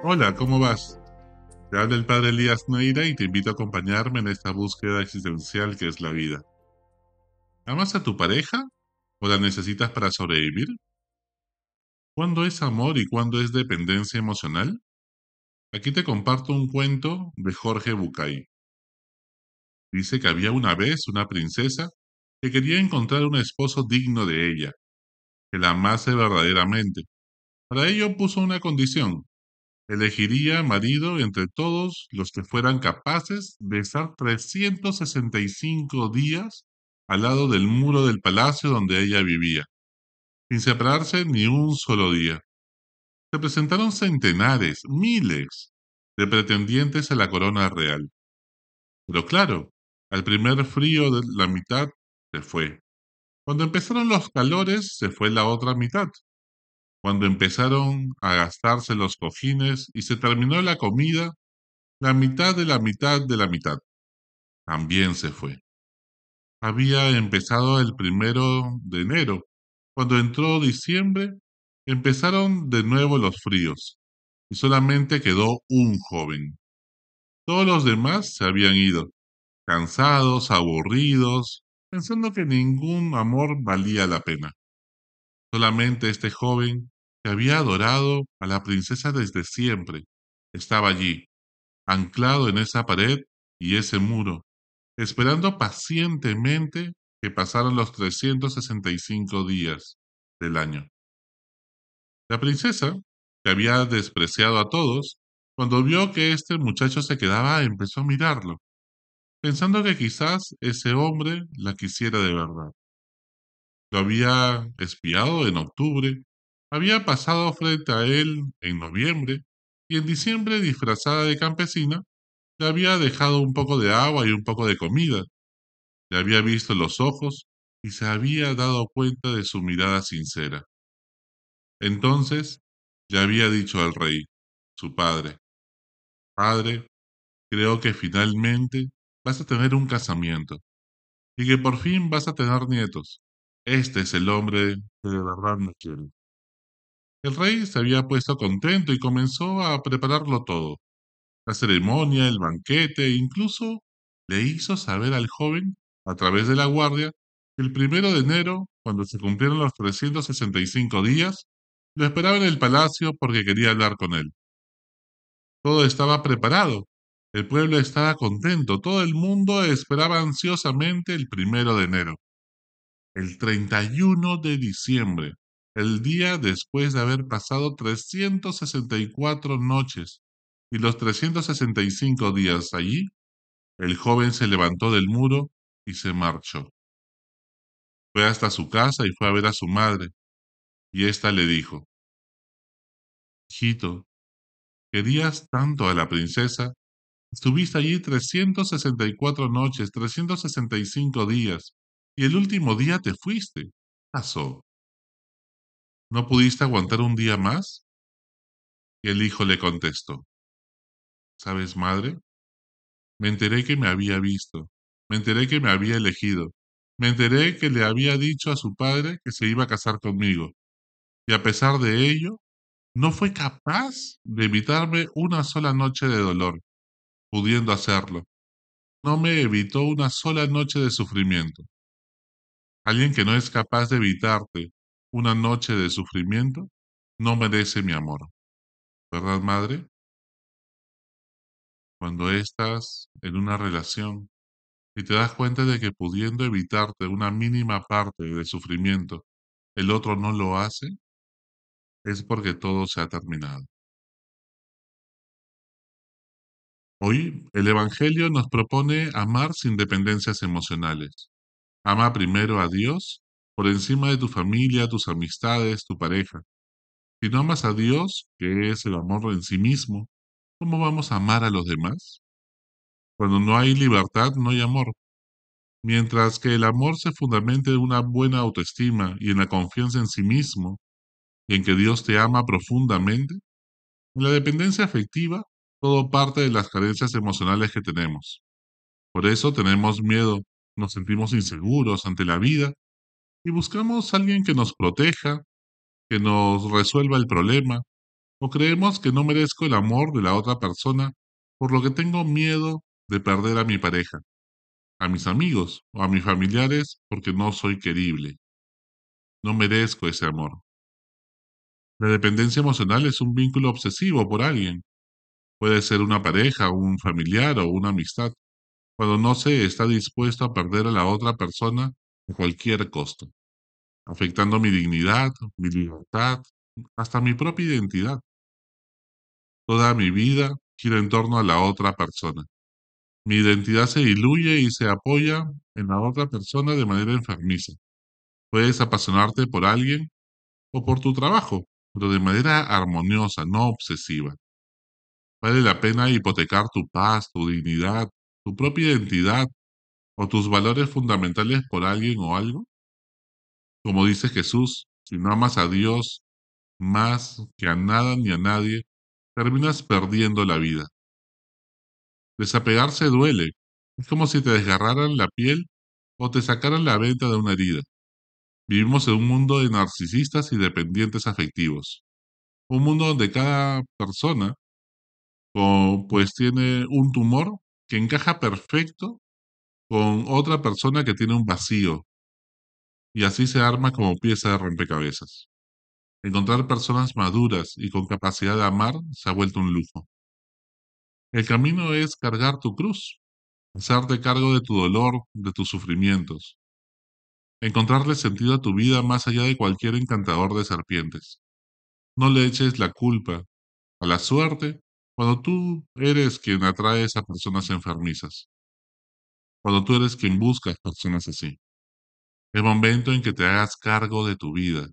Hola, ¿cómo vas? Te habla el padre Elías Neira y te invito a acompañarme en esta búsqueda existencial que es la vida. ¿Amas a tu pareja o la necesitas para sobrevivir? ¿Cuándo es amor y cuándo es dependencia emocional? Aquí te comparto un cuento de Jorge Bucay. Dice que había una vez una princesa que quería encontrar un esposo digno de ella, que la amase verdaderamente. Para ello puso una condición, elegiría marido entre todos los que fueran capaces de estar 365 días al lado del muro del palacio donde ella vivía, sin separarse ni un solo día. Se presentaron centenares, miles de pretendientes a la corona real. Pero claro, al primer frío de la mitad se fue. Cuando empezaron los calores, se fue la otra mitad cuando empezaron a gastarse los cojines y se terminó la comida, la mitad de la mitad de la mitad también se fue. Había empezado el primero de enero. Cuando entró diciembre, empezaron de nuevo los fríos y solamente quedó un joven. Todos los demás se habían ido, cansados, aburridos, pensando que ningún amor valía la pena. Solamente este joven, que había adorado a la princesa desde siempre, estaba allí, anclado en esa pared y ese muro, esperando pacientemente que pasaran los 365 días del año. La princesa, que había despreciado a todos, cuando vio que este muchacho se quedaba, empezó a mirarlo, pensando que quizás ese hombre la quisiera de verdad. Lo había espiado en octubre, había pasado frente a él en noviembre y en diciembre, disfrazada de campesina, le había dejado un poco de agua y un poco de comida. Le había visto los ojos y se había dado cuenta de su mirada sincera. Entonces le había dicho al rey, su padre, Padre, creo que finalmente vas a tener un casamiento y que por fin vas a tener nietos. Este es el hombre que de verdad me quiere. El rey se había puesto contento y comenzó a prepararlo todo. La ceremonia, el banquete, e incluso le hizo saber al joven, a través de la guardia, que el primero de enero, cuando se cumplieron los 365 días, lo esperaba en el palacio porque quería hablar con él. Todo estaba preparado, el pueblo estaba contento, todo el mundo esperaba ansiosamente el primero de enero el 31 de diciembre, el día después de haber pasado 364 noches y los 365 días allí, el joven se levantó del muro y se marchó. Fue hasta su casa y fue a ver a su madre, y ésta le dijo, Hijito, querías tanto a la princesa, estuviste allí 364 noches, 365 días, y el último día te fuiste. pasó? ¿No pudiste aguantar un día más? Y el hijo le contestó, ¿sabes, madre? Me enteré que me había visto, me enteré que me había elegido, me enteré que le había dicho a su padre que se iba a casar conmigo, y a pesar de ello, no fue capaz de evitarme una sola noche de dolor, pudiendo hacerlo. No me evitó una sola noche de sufrimiento. Alguien que no es capaz de evitarte una noche de sufrimiento no merece mi amor. ¿Verdad, madre? Cuando estás en una relación y te das cuenta de que pudiendo evitarte una mínima parte de sufrimiento, el otro no lo hace, es porque todo se ha terminado. Hoy el Evangelio nos propone amar sin dependencias emocionales. Ama primero a Dios por encima de tu familia, tus amistades, tu pareja. Si no amas a Dios, que es el amor en sí mismo, ¿cómo vamos a amar a los demás? Cuando no hay libertad, no hay amor. Mientras que el amor se fundamenta en una buena autoestima y en la confianza en sí mismo, y en que Dios te ama profundamente, en la dependencia afectiva, todo parte de las carencias emocionales que tenemos. Por eso tenemos miedo nos sentimos inseguros ante la vida y buscamos a alguien que nos proteja, que nos resuelva el problema, O creemos que no merezco el amor de la otra persona por lo que tengo miedo de perder a mi pareja, a mis amigos o a mis familiares porque no soy querible. No merezco ese amor. La dependencia emocional es un vínculo obsesivo por alguien. Puede ser una pareja, un familiar o una amistad, cuando no se está dispuesto a perder a la otra persona a cualquier costo, afectando mi dignidad, mi libertad, hasta mi propia identidad. Toda mi vida gira en torno a la otra persona. Mi identidad se diluye y se apoya en la otra persona de manera enfermiza. Puedes apasionarte por alguien o por tu trabajo, pero de manera armoniosa, no obsesiva. ¿Vale la pena hipotecar tu paz, tu dignidad, tu propia identidad o tus valores fundamentales por alguien o algo? Como dice Jesús, si no amas a Dios más que a nada ni a nadie, terminas perdiendo la vida. Desapegarse duele. Es como si te desgarraran la piel o te sacaran la venta de una herida. Vivimos en un mundo de narcisistas y dependientes afectivos. Un mundo donde cada persona pues tiene un tumor que encaja perfecto con otra persona que tiene un vacío. Y así se arma como pieza de rompecabezas. Encontrar personas maduras y con capacidad de amar se ha vuelto un lujo. El camino es cargar tu cruz, hacerte cargo de tu dolor, de tus sufrimientos, encontrarle sentido a tu vida más allá de cualquier encantador de serpientes. No le eches la culpa a la suerte cuando tú eres quien atraes a personas enfermizas, cuando tú eres quien busca personas así. El momento en que te hagas cargo de tu vida,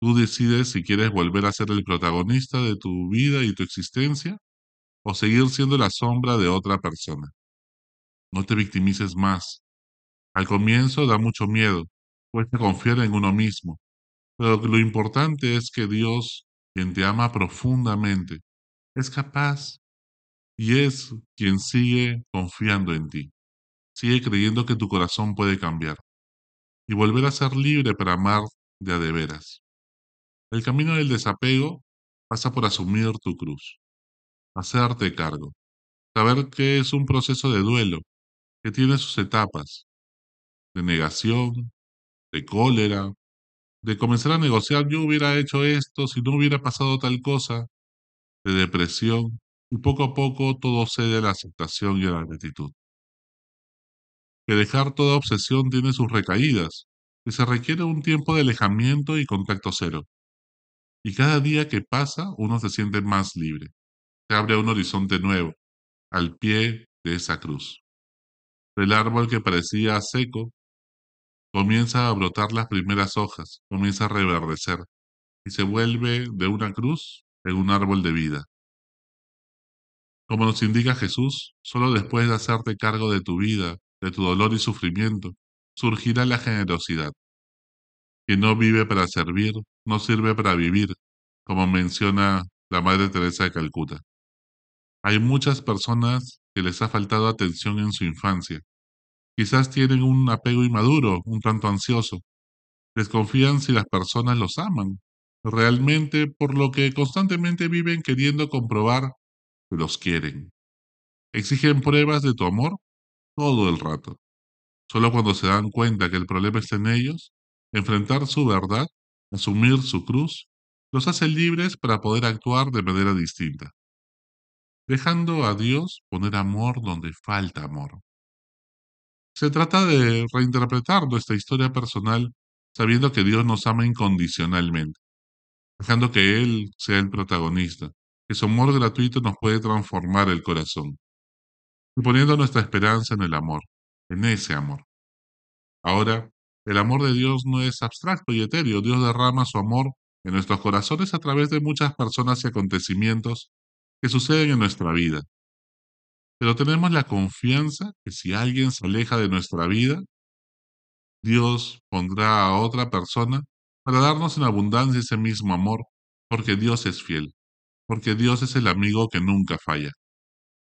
Tú decides si quieres volver a ser el protagonista de tu vida y tu existencia o seguir siendo la sombra de otra persona. No te victimices más. Al comienzo da mucho miedo, cuesta confiar en uno mismo, pero lo importante es que Dios, quien te ama profundamente, es capaz y es quien sigue confiando en ti. Sigue creyendo que tu corazón puede cambiar y volver a ser libre para amar de a de veras. El camino del desapego pasa por asumir tu cruz, hacerte cargo, saber que es un proceso de duelo, que tiene sus etapas, de negación, de cólera, de comenzar a negociar yo hubiera hecho esto si no hubiera pasado tal cosa, de depresión, y poco a poco todo cede a la aceptación y a la gratitud. Que dejar toda obsesión tiene sus recaídas, que se requiere un tiempo de alejamiento y contacto cero. Y cada día que pasa uno se siente más libre. Se abre un horizonte nuevo, al pie de esa cruz. El árbol que parecía seco comienza a brotar las primeras hojas, comienza a reverdecer y se vuelve de una cruz en un árbol de vida. Como nos indica Jesús, solo después de hacerte cargo de tu vida, de tu dolor y sufrimiento, surgirá la generosidad. Quien no vive para servir, no sirve para vivir, como menciona la Madre Teresa de Calcuta. Hay muchas personas que les ha faltado atención en su infancia. Quizás tienen un apego inmaduro, un tanto ansioso. Desconfían si las personas los aman, realmente por lo que constantemente viven queriendo comprobar que los quieren. Exigen pruebas de tu amor todo el rato. Solo cuando se dan cuenta que el problema está en ellos, enfrentar su verdad, asumir su cruz, los hace libres para poder actuar de manera distinta, dejando a Dios poner amor donde falta amor. Se trata de reinterpretar nuestra historia personal sabiendo que Dios nos ama incondicionalmente, dejando que Él sea el protagonista, que su amor gratuito nos puede transformar el corazón, y poniendo nuestra esperanza en el amor, en ese amor. Ahora, el amor de Dios no es abstracto y etéreo, Dios derrama su amor en nuestros corazones a través de muchas personas y acontecimientos que suceden en nuestra vida. Pero tenemos la confianza que si alguien se aleja de nuestra vida, Dios pondrá a otra persona para darnos en abundancia ese mismo amor, porque Dios es fiel, porque Dios es el amigo que nunca falla.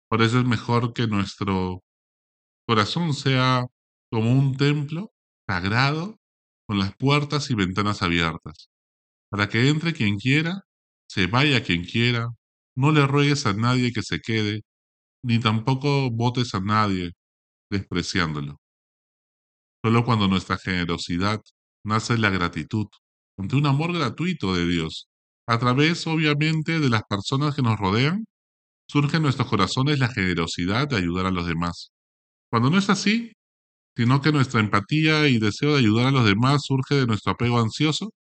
Por eso es mejor que nuestro corazón sea como un templo sagrado con las puertas y ventanas abiertas, para que entre quien quiera Se vaya quien quiera, no le ruegues a nadie que se quede, ni tampoco votes a nadie despreciándolo. Solo cuando nuestra generosidad nace la gratitud ante un amor gratuito de Dios, a través obviamente de las personas que nos rodean, surge en nuestros corazones la generosidad de ayudar a los demás. Cuando no es así, sino que nuestra empatía y deseo de ayudar a los demás surge de nuestro apego ansioso,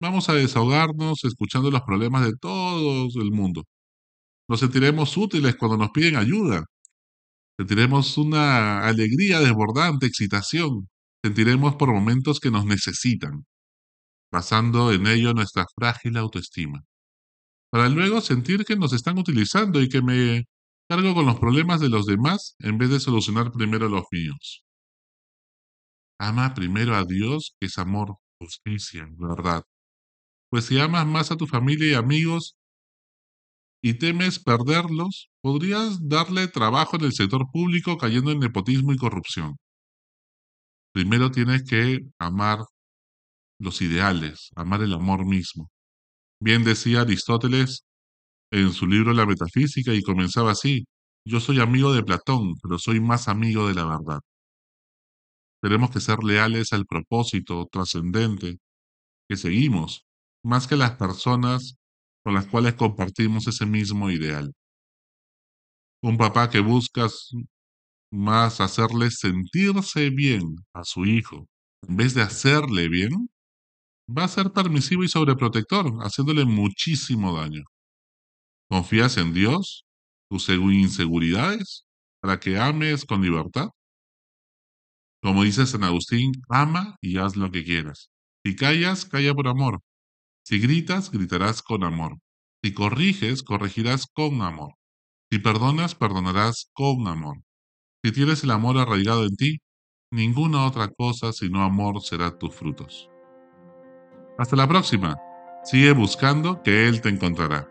vamos a desahogarnos escuchando los problemas de todo el mundo. Nos sentiremos útiles cuando nos piden ayuda. Sentiremos una alegría desbordante, excitación. Sentiremos por momentos que nos necesitan, basando en ello nuestra frágil autoestima. Para luego sentir que nos están utilizando y que me cargo con los problemas de los demás en vez de solucionar primero los míos. Ama primero a Dios, que es amor, justicia, verdad. Pues si amas más a tu familia y amigos y temes perderlos, podrías darle trabajo en el sector público cayendo en nepotismo y corrupción. Primero tienes que amar los ideales, amar el amor mismo. Bien decía Aristóteles en su libro La Metafísica y comenzaba así, yo soy amigo de Platón, pero soy más amigo de la verdad. Tenemos que ser leales al propósito trascendente que seguimos, más que las personas con las cuales compartimos ese mismo ideal. Un papá que busca más hacerle sentirse bien a su hijo, en vez de hacerle bien, va a ser permisivo y sobreprotector, haciéndole muchísimo daño. ¿Confías en Dios, tus inseguridades, para que ames con libertad? Como dice San Agustín, ama y haz lo que quieras. Si callas, calla por amor. Si gritas, gritarás con amor. Si corriges, corregirás con amor. Si perdonas, perdonarás con amor. Si tienes el amor arraigado en ti, ninguna otra cosa sino amor será tus frutos. Hasta la próxima. Sigue buscando que Él te encontrará.